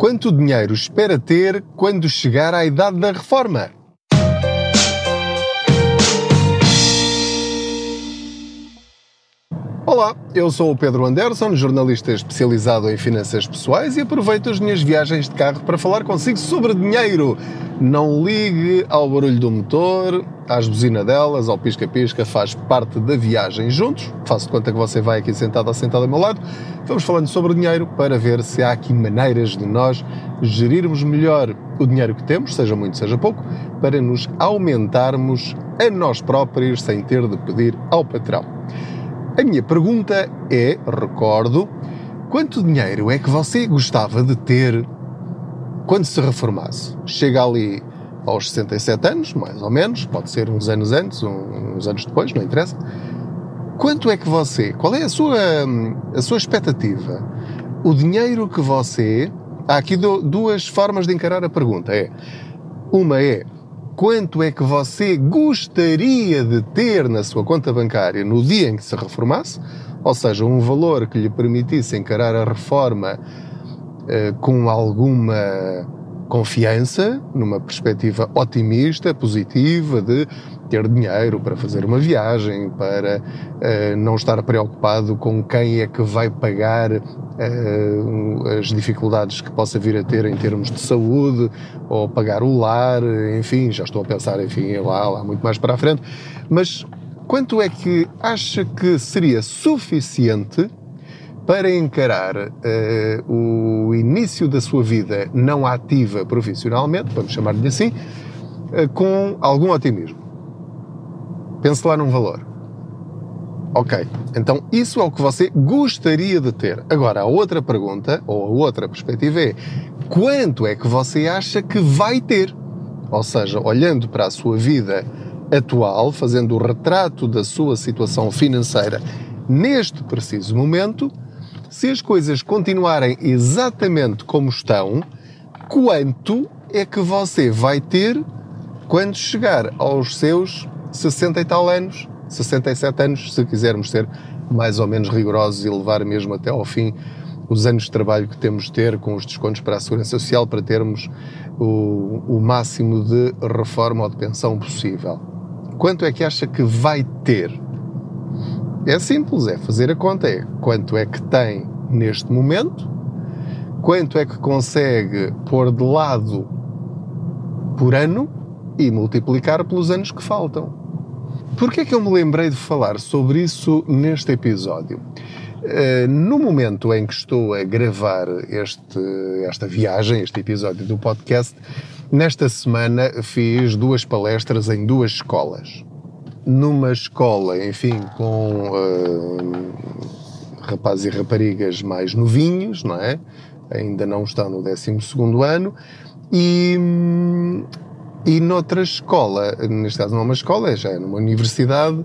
Quanto dinheiro espera ter quando chegar à idade da reforma? Olá, eu sou o Pedro Anderson, jornalista especializado em finanças pessoais e aproveito as minhas viagens de carro para falar consigo sobre dinheiro. Não ligue ao barulho do motor, às buzinadelas, ao pisca-pisca, faz parte da viagem juntos. Faço de conta que você vai aqui sentado ou sentado ao meu lado. Vamos falando sobre dinheiro para ver se há aqui maneiras de nós gerirmos melhor o dinheiro que temos, seja muito, seja pouco, para nos aumentarmos a nós próprios sem ter de pedir ao patrão. A minha pergunta é, recordo, quanto dinheiro é que você gostava de ter quando se reformasse? Chega ali aos 67 anos, mais ou menos, pode ser uns anos antes, uns anos depois, não interessa. Quanto é que você, qual é a sua, a sua expectativa? O dinheiro que você. Há aqui duas formas de encarar a pergunta. É, uma é quanto é que você gostaria de ter na sua conta bancária no dia em que se reformasse, ou seja, um valor que lhe permitisse encarar a reforma eh, com alguma confiança, numa perspectiva otimista, positiva, de ter dinheiro para fazer uma viagem, para uh, não estar preocupado com quem é que vai pagar uh, as dificuldades que possa vir a ter em termos de saúde, ou pagar o lar, enfim, já estou a pensar, enfim, lá, lá muito mais para a frente. Mas quanto é que acha que seria suficiente para encarar uh, o início da sua vida não ativa profissionalmente, vamos chamar-lhe assim, uh, com algum otimismo. Pense lá num valor. Ok, então isso é o que você gostaria de ter. Agora, a outra pergunta, ou a outra perspectiva é: quanto é que você acha que vai ter? Ou seja, olhando para a sua vida atual, fazendo o retrato da sua situação financeira neste preciso momento, se as coisas continuarem exatamente como estão, quanto é que você vai ter quando chegar aos seus 60 e tal anos, 67 anos, se quisermos ser mais ou menos rigorosos e levar mesmo até ao fim os anos de trabalho que temos de ter com os descontos para a Segurança Social para termos o, o máximo de reforma ou de pensão possível. Quanto é que acha que vai ter? É simples, é fazer a conta, é quanto é que tem neste momento, quanto é que consegue pôr de lado por ano e multiplicar pelos anos que faltam. Porquê é que eu me lembrei de falar sobre isso neste episódio? Uh, no momento em que estou a gravar este, esta viagem, este episódio do podcast, nesta semana fiz duas palestras em duas escolas numa escola, enfim, com uh, rapazes e raparigas mais novinhos, não é? Ainda não estão no 12 ano, e, e noutra escola, neste caso não é uma escola, já é numa universidade,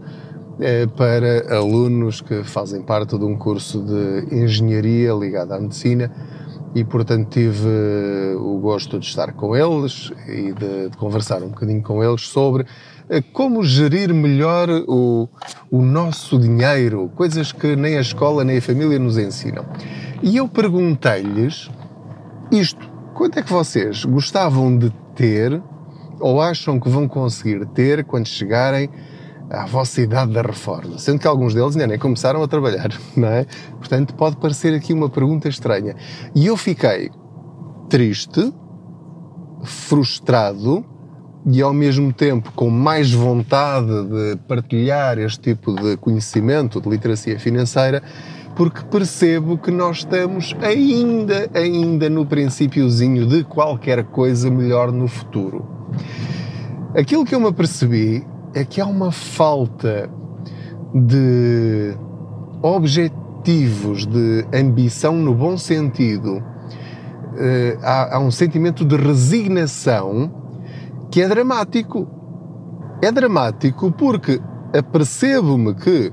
é para alunos que fazem parte de um curso de engenharia ligado à medicina e portanto tive o gosto de estar com eles e de, de conversar um bocadinho com eles sobre como gerir melhor o, o nosso dinheiro, coisas que nem a escola nem a família nos ensinam. E eu perguntei-lhes isto: quanto é que vocês gostavam de ter ou acham que vão conseguir ter quando chegarem à vossa idade da reforma? Sendo que alguns deles ainda nem começaram a trabalhar, não é? Portanto, pode parecer aqui uma pergunta estranha. E eu fiquei triste, frustrado e ao mesmo tempo com mais vontade de partilhar este tipo de conhecimento de literacia financeira, porque percebo que nós estamos ainda, ainda no princípiozinho de qualquer coisa melhor no futuro. Aquilo que eu me apercebi é que há uma falta de objetivos, de ambição no bom sentido. Eh, há, um sentimento de resignação que é dramático. É dramático porque apercebo-me que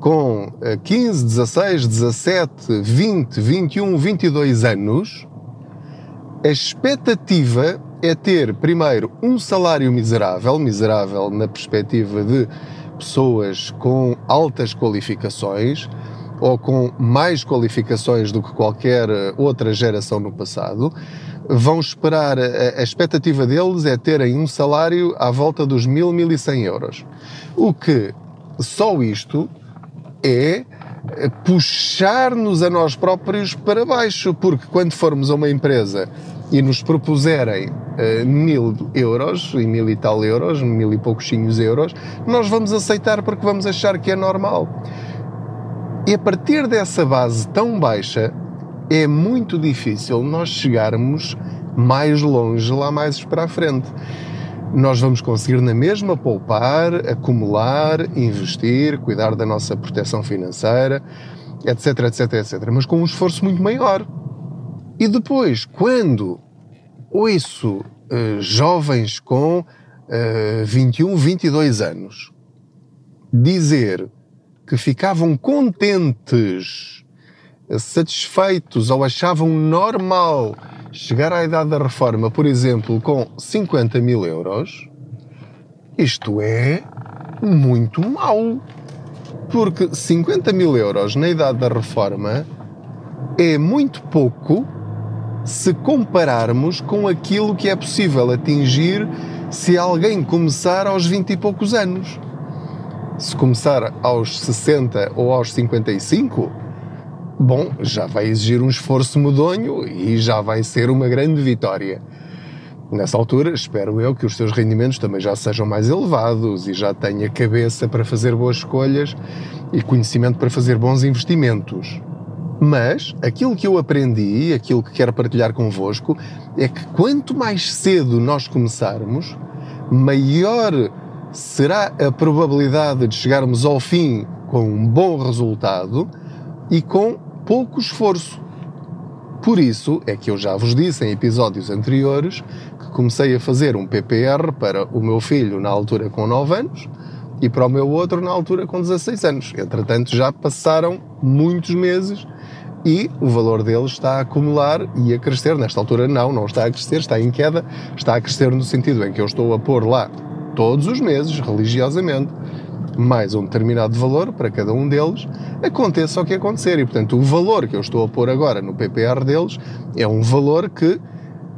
com 15, 16, 17, 20, 21, 22 anos, a expectativa é ter, primeiro, um salário miserável, miserável na perspectiva de pessoas com altas qualificações, ou com mais qualificações do que qualquer outra geração no passado, vão esperar, a, expectativa deles é terem um salário à volta dos 1000, 1100 euros. O que só isto é puxar-nos a nós próprios para baixo, porque quando formos a uma empresa e nos propuserem uh, mil euros, e mil e tal euros, mil e poucos euros, nós vamos aceitar porque vamos achar que é normal. E a partir dessa base tão baixa, é muito difícil nós chegarmos mais longe lá mais para a frente. Nós vamos conseguir na mesma poupar, acumular, investir, cuidar da nossa proteção financeira, etc, etc, etc, mas com um esforço muito maior. E depois, quando ouço uh, jovens com uh, 21, 22 anos dizer que ficavam contentes, satisfeitos ou achavam normal chegar à idade da reforma, por exemplo, com 50 mil euros, isto é muito mau. Porque 50 mil euros na idade da reforma é muito pouco se compararmos com aquilo que é possível atingir se alguém começar aos 20 e poucos anos. Se começar aos 60 ou aos 55, bom, já vai exigir um esforço medonho e já vai ser uma grande vitória. Nessa altura, espero eu que os seus rendimentos também já sejam mais elevados e já tenha cabeça para fazer boas escolhas e conhecimento para fazer bons investimentos. Mas aquilo que eu aprendi, aquilo que quero partilhar convosco, é que quanto mais cedo nós começarmos, maior será a probabilidade de chegarmos ao fim com um bom resultado e com pouco esforço. Por isso é que eu já vos disse em episódios anteriores que comecei a fazer um PPR para o meu filho na altura com 9 anos e para o meu outro na altura com 16 anos. Entretanto, já passaram muitos meses e o valor deles está a acumular e a crescer. Nesta altura, não, não está a crescer, está em queda, está a crescer no sentido em que eu estou a pôr lá todos os meses, religiosamente, mais um determinado valor para cada um deles, aconteça o que acontecer. E, portanto, o valor que eu estou a pôr agora no PPR deles é um valor que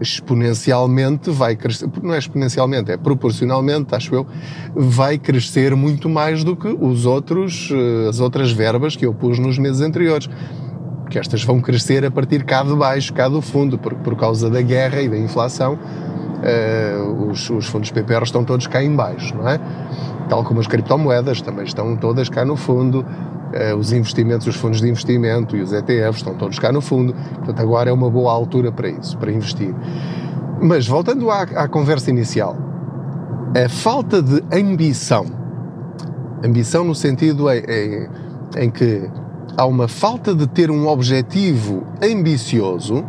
exponencialmente vai crescer, não é exponencialmente, é proporcionalmente, acho eu, vai crescer muito mais do que os outros, eh, as outras verbas que eu pus nos meses anteriores que estas vão crescer a partir cá de baixo, cá do fundo, porque por causa da guerra e da inflação, uh, os, os, fundos PPR estão todos cá em baixo, não é? Tal como as criptomoedas também estão todas cá no fundo, uh, os investimentos, os fundos de investimento e os ETFs estão todos cá no fundo, portanto agora é uma boa altura para isso, para investir. Mas voltando à, à conversa inicial, a falta de ambição, ambição no sentido em, em, em que há uma falta de ter um objetivo ambicioso,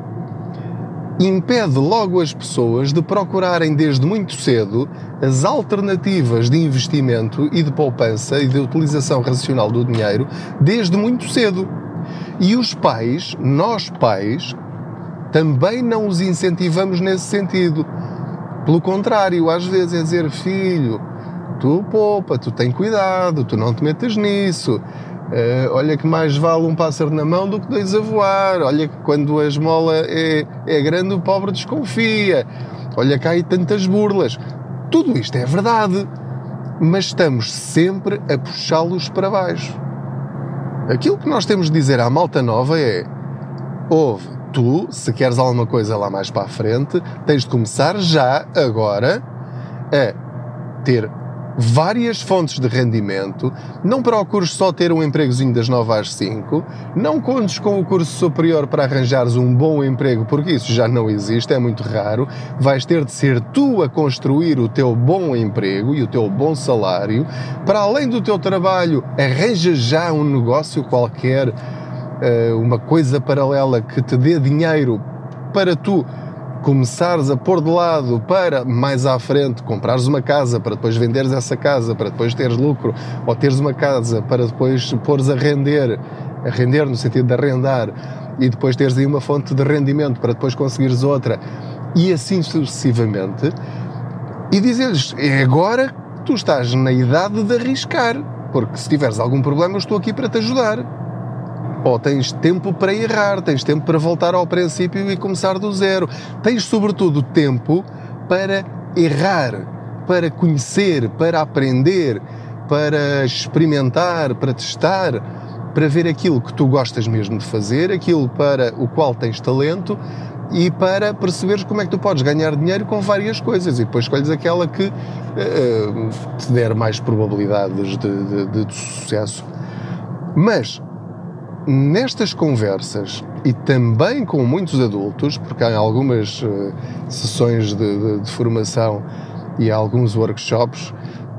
impede logo as pessoas de procurarem desde muito cedo as alternativas de investimento e de poupança e de utilização racional do dinheiro desde muito cedo. E os pais, nós pais, também não os incentivamos nesse sentido. Pelo contrário, às vezes é dizer, filho, tu poupa, tu tem cuidado, tu não te metas nisso Uh, olha que mais vale um pássaro na mão do que dois a voar. Olha que quando a esmola é, é grande, o pobre desconfia. Olha há aí tantas burlas. Tudo isto é verdade, mas estamos sempre a puxá-los para baixo. Aquilo que nós temos de dizer à malta nova é: ouve, tu, se queres alguma coisa lá mais para a frente, tens de começar já, agora, a ter várias fontes de rendimento, não procures só ter um empregozinho das 9 às 5, não contes com o curso superior para arranjares um bom emprego, porque isso já não existe, é muito raro. Vais ter de ser tu a construir o teu bom emprego e o teu bom salário. Para além do teu trabalho, arranja já um negócio qualquer, eh, uma coisa paralela que te dê dinheiro para tu começares a pôr de lado para mais à frente comprares uma casa, para depois venderes essa casa, para depois teres lucro, ou teres uma casa para depois pôres a render, a render no sentido de arrendar, e depois teres aí uma fonte de rendimento para depois conseguires outra, e assim sucessivamente, e dizer-lhes, é agora que tu estás na idade de arriscar, porque se tiveres algum problema eu estou aqui para te ajudar. Tens tempo para errar, tens tempo para voltar ao princípio e começar do zero. Tens, sobretudo, tempo para errar, para conhecer, para aprender, para experimentar, para testar, para ver aquilo que tu gostas mesmo de fazer, aquilo para o qual tens talento e para perceberes como é que tu podes ganhar dinheiro com várias coisas e depois escolhes aquela que uh, te der mais probabilidades de, de, de, de sucesso. Mas nestas conversas e também com muitos adultos, porque há algumas uh, sessões de, de, de, formação e alguns workshops,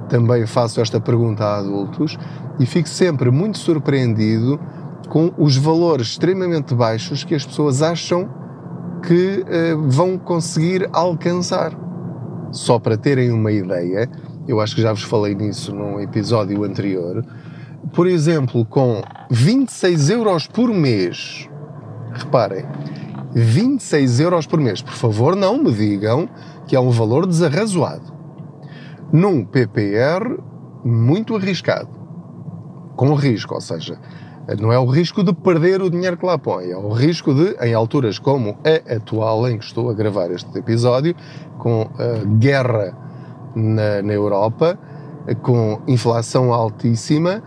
também faço esta pergunta a adultos e fico sempre muito surpreendido com os valores extremamente baixos que as pessoas acham que uh, vão conseguir alcançar. Só para terem uma ideia, eu acho que já vos falei nisso num episódio anterior. Por exemplo, com 26 euros por mês, reparem, 26 euros por mês, por favor, não me digam que é um valor desarrazoado. Num PPR muito arriscado, com risco, ou seja, não é o risco de perder o dinheiro que lá põe, é o risco de, em alturas como a atual, em que estou a gravar este episódio, com a guerra na, na Europa, com inflação altíssima,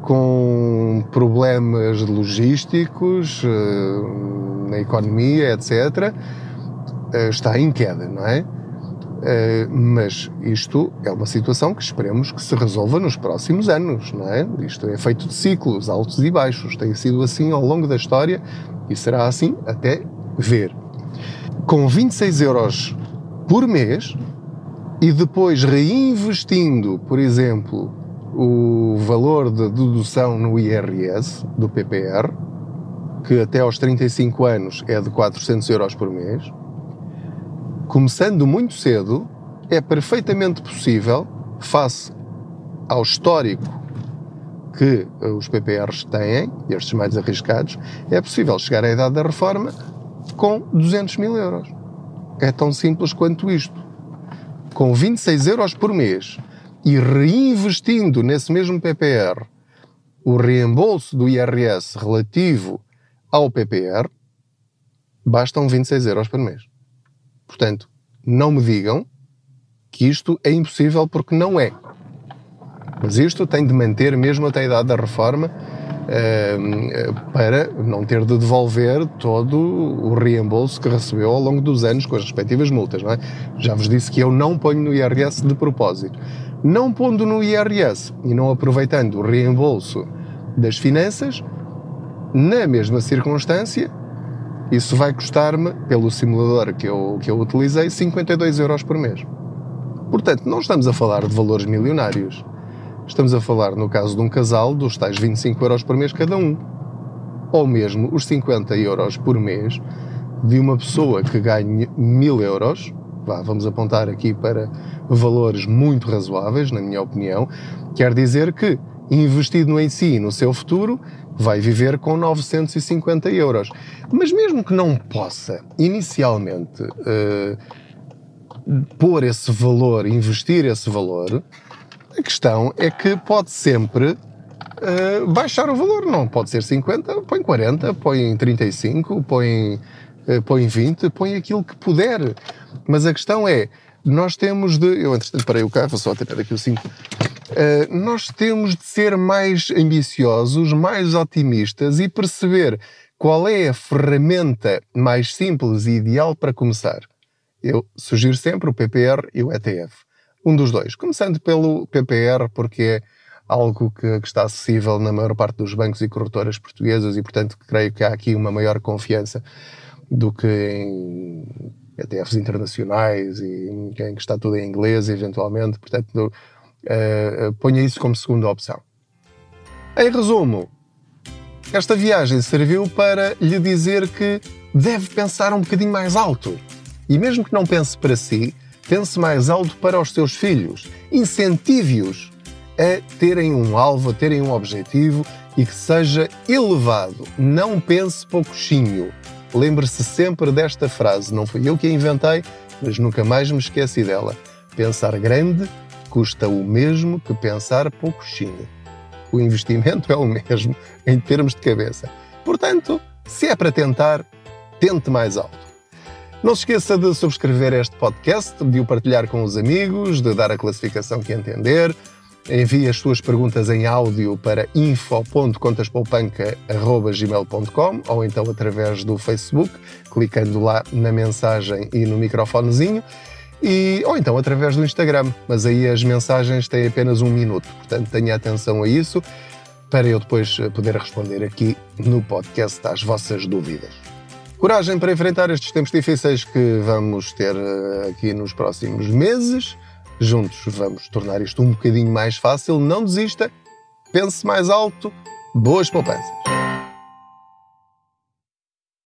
com problemas logísticos eh, na economia, etc., eh, está em queda, não é? Uh, mas isto é uma situação que esperemos que se resolva nos próximos anos, não é? Isto é feito de ciclos, altos e baixos. Tem sido assim ao longo da história e será assim até ver. Com 26 euros por mês e depois reinvestindo, por exemplo, o valor de dedução no IRS do PPR, que até aos 35 anos é de 400 euros por mês, começando muito cedo, é perfeitamente possível, face ao histórico que os PPRs têm, estes mais arriscados, é possível chegar à idade da reforma com 200 mil euros. É tão simples quanto isto. Com 26 euros por mês e reinvestindo nesse mesmo PPR o reembolso do IRS relativo ao PPR, bastam 26 euros por mês. Portanto, não me digam que isto é impossível porque não é. Mas isto tem de manter mesmo até a idade da reforma para não ter de devolver todo o reembolso que recebeu ao longo dos anos com as respectivas multas. Não é? Já vos disse que eu não ponho no IRS de propósito. Não pondo no IRS e não aproveitando o reembolso das finanças, na mesma circunstância, isso vai custar-me, pelo simulador que eu, que eu utilizei, 52 euros por mês. Portanto, não estamos a falar de valores milionários. Estamos a falar, no caso de um casal, dos tais 25 euros por mês cada um. Ou mesmo os 50 euros por mês de uma pessoa que ganhe 1000 euros. Vá, vamos apontar aqui para valores muito razoáveis, na minha opinião. Quer dizer que, investido em si, no seu futuro, vai viver com 950 euros. Mas mesmo que não possa, inicialmente, uh, pôr esse valor, investir esse valor, a questão é que pode sempre uh, baixar o valor. Não pode ser 50, põe 40, põe 35, põe, uh, põe 20, põe aquilo que puder. Mas a questão é, nós temos de. Eu, entretanto, parei o carro, vou só tirar aqui o 5. Uh, nós temos de ser mais ambiciosos, mais otimistas e perceber qual é a ferramenta mais simples e ideal para começar. Eu sugiro sempre o PPR e o ETF. Um dos dois. Começando pelo PPR, porque é algo que, que, está acessível na maior parte dos bancos e corretoras portuguesas e, portanto, creio que há aqui uma maior confiança do que em ETFs internacionais e em que está tudo em inglês, eventualmente. Portanto, uh, ponha isso como segunda opção. Em resumo, esta viagem serviu para lhe dizer que deve pensar um bocadinho mais alto. E mesmo que não pense para si, pense mais alto para os seus filhos. Incentive-os a terem um alvo, a terem um objetivo e que seja elevado. Não pense pouquinho. Lembre-se sempre desta frase. Não fui eu que a inventei, mas nunca mais me esqueci dela. Pensar grande custa o mesmo que pensar pouquinho. o investimento é o mesmo em termos de cabeça. Portanto, se é para tentar, tente mais alto. Não se esqueça de subscrever este podcast, de o partilhar com os amigos, de dar a classificação que entender. Envie as suas perguntas em áudio para info.contaspoupanca.gmail.com ou então através do Facebook, clicando lá na mensagem e no microfonezinho. E, ou então através do Instagram, mas aí as mensagens têm apenas um minuto, portanto tenha atenção a isso para eu depois poder responder aqui no podcast às vossas dúvidas. Coragem para enfrentar estes tempos difíceis que vamos ter eh, aqui nos próximos meses. Juntos vamos tornar isto um bocadinho mais fácil. Não desista, pense mais alto. Boas poupanças!